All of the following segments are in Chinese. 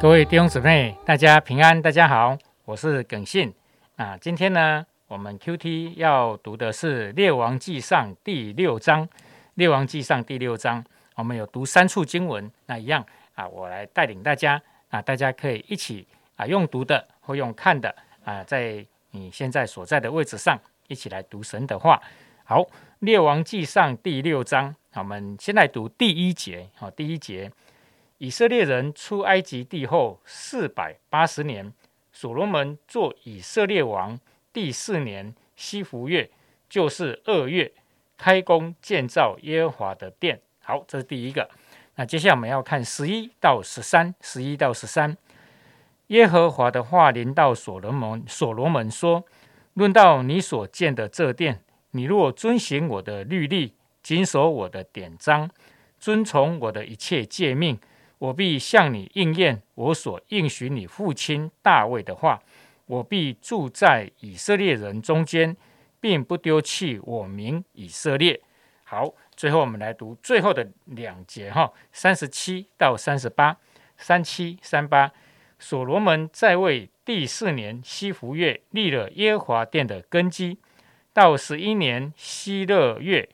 各位弟兄姊妹，大家平安，大家好，我是耿信啊。今天呢，我们 Q T 要读的是《列王纪上》第六章，《列王纪上》第六章，我们有读三处经文，那一样啊，我来带领大家啊，大家可以一起啊，用读的或用看的啊，在你现在所在的位置上一起来读神的话。好，《列王纪上》第六章，我们先来读第一节。好，第一节。以色列人出埃及地后四百八十年，所罗门做以色列王第四年西弗月，就是二月，开工建造耶和华的殿。好，这是第一个。那接下来我们要看十一到十三，十一到十三。耶和华的话临到所罗门，所罗门说：“论到你所建的这殿，你若遵行我的律例，谨守我的典章，遵从我的一切诫命。”我必向你应验我所应许你父亲大卫的话，我必住在以色列人中间，并不丢弃我名以色列。好，最后我们来读最后的两节哈，三十七到三十八，三七三八。所罗门在位第四年西弗月立了耶和华殿的根基，到十一年西勒月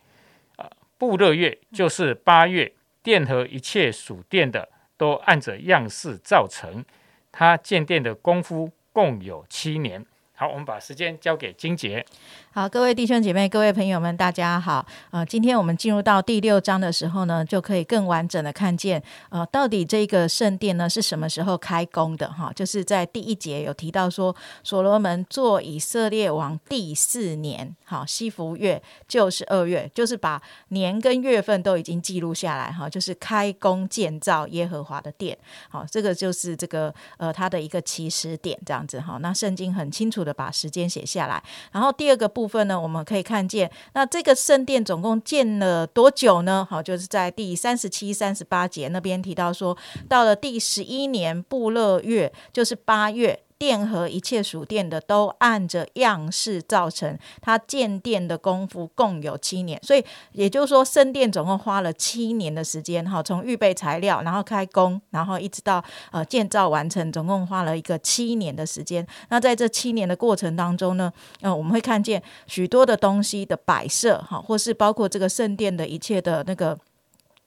啊布勒月就是八月，殿和一切属殿的。都按着样式造成，他建殿的工夫共有七年。好，我们把时间交给金杰。好，各位弟兄姐妹、各位朋友们，大家好。呃，今天我们进入到第六章的时候呢，就可以更完整的看见，呃，到底这个圣殿呢是什么时候开工的？哈，就是在第一节有提到说，所罗门做以色列王第四年，好，西服月就是二月，就是把年跟月份都已经记录下来，哈，就是开工建造耶和华的殿。好，这个就是这个呃，它的一个起始点，这样子哈。那圣经很清楚。的把时间写下来，然后第二个部分呢，我们可以看见，那这个圣殿总共建了多久呢？好，就是在第三十七、三十八节那边提到说，到了第十一年布勒月，就是八月。殿和一切属殿的都按着样式造成，它建殿的功夫共有七年，所以也就是说，圣殿总共花了七年的时间，哈，从预备材料，然后开工，然后一直到呃建造完成，总共花了一个七年的时间。那在这七年的过程当中呢，呃，我们会看见许多的东西的摆设，哈，或是包括这个圣殿的一切的那个。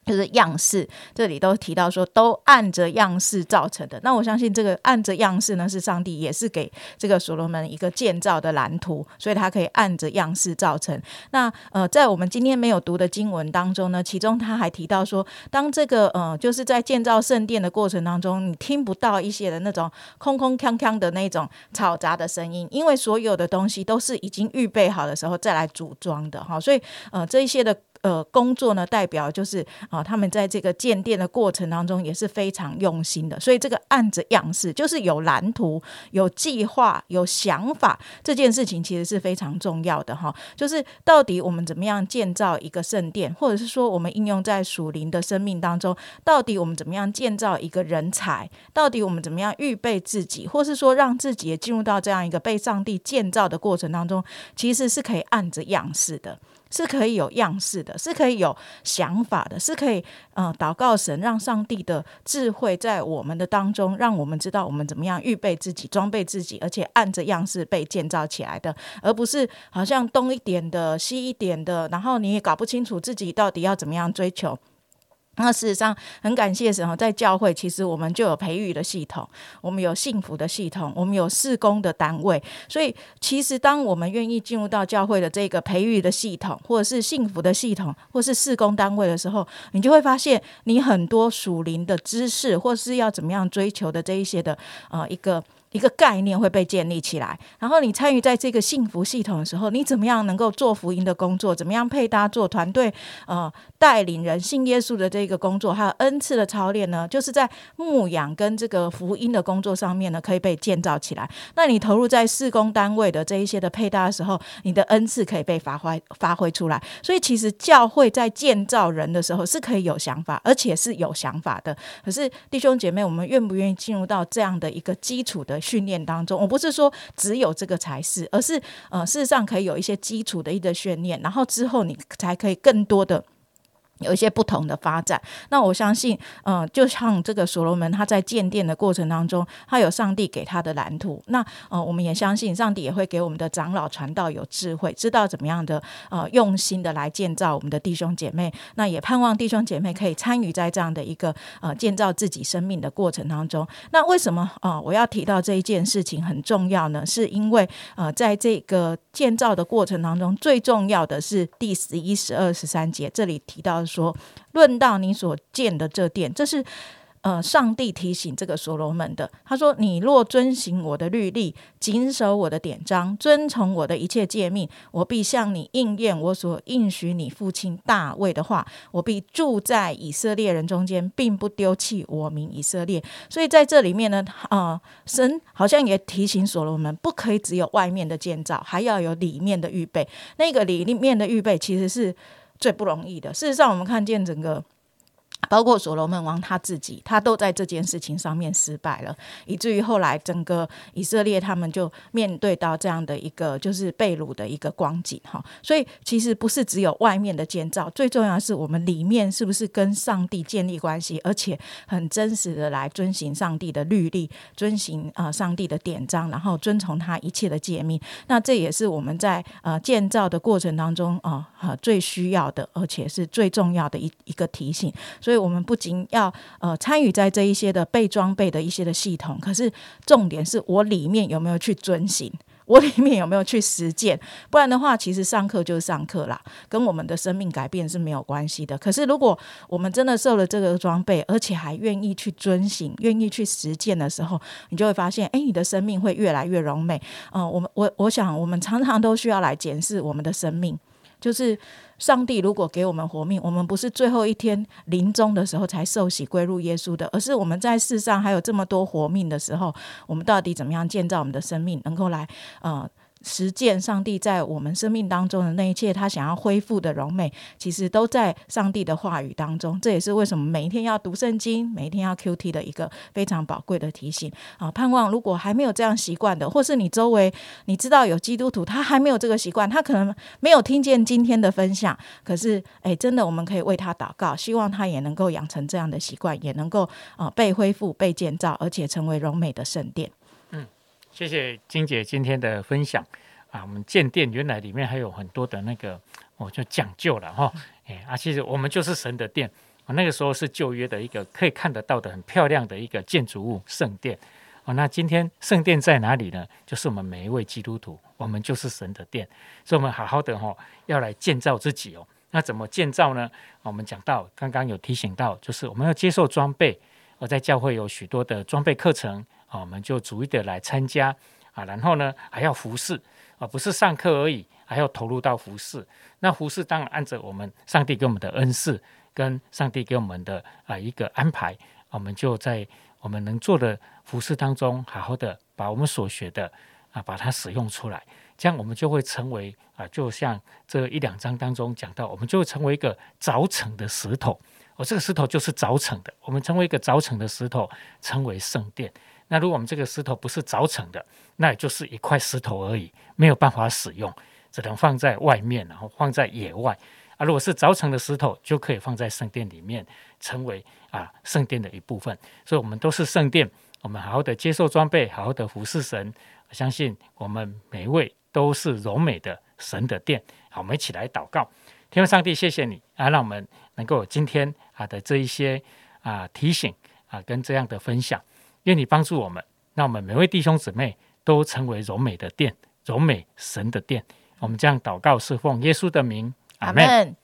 就是样式，这里都提到说都按着样式造成的。那我相信这个按着样式呢，是上帝也是给这个所罗门一个建造的蓝图，所以他可以按着样式造成。那呃，在我们今天没有读的经文当中呢，其中他还提到说，当这个呃，就是在建造圣殿的过程当中，你听不到一些的那种空空锵锵的那种嘈杂的声音，因为所有的东西都是已经预备好的时候再来组装的哈。所以呃，这一些的。呃，工作呢，代表就是啊，他们在这个建店的过程当中也是非常用心的，所以这个按着样式，就是有蓝图、有计划、有想法，这件事情其实是非常重要的哈。就是到底我们怎么样建造一个圣殿，或者是说我们应用在属灵的生命当中，到底我们怎么样建造一个人才，到底我们怎么样预备自己，或是说让自己也进入到这样一个被上帝建造的过程当中，其实是可以按着样式的。是可以有样式的，是可以有想法的，是可以嗯祷告神，让上帝的智慧在我们的当中，让我们知道我们怎么样预备自己、装备自己，而且按着样式被建造起来的，而不是好像东一点的、西一点的，然后你也搞不清楚自己到底要怎么样追求。那事实上很感谢神哈，在教会其实我们就有培育的系统，我们有幸福的系统，我们有事工的单位。所以其实当我们愿意进入到教会的这个培育的系统，或者是幸福的系统，或是事工单位的时候，你就会发现你很多属灵的知识，或是要怎么样追求的这一些的呃一个。一个概念会被建立起来，然后你参与在这个幸福系统的时候，你怎么样能够做福音的工作？怎么样配搭做团队？呃，带领人信耶稣的这个工作，还有恩赐的操练呢？就是在牧养跟这个福音的工作上面呢，可以被建造起来。那你投入在施工单位的这一些的配搭的时候，你的恩赐可以被发挥发挥出来。所以，其实教会在建造人的时候是可以有想法，而且是有想法的。可是弟兄姐妹，我们愿不愿意进入到这样的一个基础的？训练当中，我不是说只有这个才是，而是呃，事实上可以有一些基础的一个训练，然后之后你才可以更多的有一些不同的发展。那我相信，嗯，就像这个所罗门他在建殿的过程当中，他有上帝给他的蓝图。那呃，我们也相信上帝也会给我们的长老传道有智慧，知道怎么样的呃用心的来建造我们的弟兄姐妹。那也盼望弟兄姐妹可以参与在这样的一个呃建造自己生命的过程当中。那为什么啊我要提到这一件事情很重要呢？是因为呃在这个建造的过程当中，最重要的是第十一、十二、十三节这里提到。说，论到你所建的这殿，这是呃，上帝提醒这个所罗门的。他说：“你若遵行我的律例，谨守我的典章，遵从我的一切诫命，我必向你应验我所应许你父亲大卫的话。我必住在以色列人中间，并不丢弃我名以色列。”所以在这里面呢，啊，神好像也提醒所罗门，不可以只有外面的建造，还要有里面的预备。那个里面的预备，其实是。最不容易的。事实上，我们看见整个。包括所罗门王他自己，他都在这件事情上面失败了，以至于后来整个以色列他们就面对到这样的一个就是被掳的一个光景哈。所以其实不是只有外面的建造，最重要是我们里面是不是跟上帝建立关系，而且很真实的来遵行上帝的律例，遵行啊上帝的典章，然后遵从他一切的诫命。那这也是我们在呃建造的过程当中啊最需要的，而且是最重要的一一个提醒。所以。我们不仅要呃参与在这一些的被装备的一些的系统，可是重点是我里面有没有去遵行，我里面有没有去实践？不然的话，其实上课就是上课啦，跟我们的生命改变是没有关系的。可是如果我们真的受了这个装备，而且还愿意去遵行、愿意去实践的时候，你就会发现，哎，你的生命会越来越柔美。嗯，我们我我想，我们常常都需要来检视我们的生命，就是。上帝如果给我们活命，我们不是最后一天临终的时候才受洗归入耶稣的，而是我们在世上还有这么多活命的时候，我们到底怎么样建造我们的生命，能够来呃。实践上帝在我们生命当中的那一切，他想要恢复的荣美，其实都在上帝的话语当中。这也是为什么每一天要读圣经，每一天要 Q T 的一个非常宝贵的提醒啊！盼望如果还没有这样习惯的，或是你周围你知道有基督徒，他还没有这个习惯，他可能没有听见今天的分享，可是诶，真的我们可以为他祷告，希望他也能够养成这样的习惯，也能够啊被恢复、被建造，而且成为荣美的圣殿。谢谢金姐今天的分享啊！我们建殿原来里面还有很多的那个，我就讲究了哈。哎啊，其实我们就是神的殿啊。那个时候是旧约的一个可以看得到的很漂亮的一个建筑物圣殿啊。那今天圣殿在哪里呢？就是我们每一位基督徒，我们就是神的殿，所以我们好好的哈要来建造自己哦。那怎么建造呢？我们讲到刚刚有提醒到，就是我们要接受装备，而在教会有许多的装备课程。啊，我们就逐一的来参加啊，然后呢还要服侍啊，不是上课而已，还要投入到服侍。那服侍当然按着我们上帝给我们的恩赐，跟上帝给我们的啊一个安排，我们就在我们能做的服侍当中，好好的把我们所学的啊把它使用出来，这样我们就会成为啊，就像这一两章当中讲到，我们就会成为一个凿成的石头。我这个石头就是凿成的，我们成为一个凿成的石头，成为圣殿。那如果我们这个石头不是凿成的，那也就是一块石头而已，没有办法使用，只能放在外面，然后放在野外。啊，如果是凿成的石头，就可以放在圣殿里面，成为啊圣殿的一部分。所以，我们都是圣殿，我们好好的接受装备，好好的服侍神。我相信我们每一位都是柔美的神的殿。好，我们一起来祷告，天父上帝，谢谢你啊，让我们能够今天啊的这一些啊提醒啊跟这样的分享。愿你帮助我们，让我们每位弟兄姊妹都成为柔美的殿，柔美神的殿。我们这样祷告，是奉耶稣的名，阿门。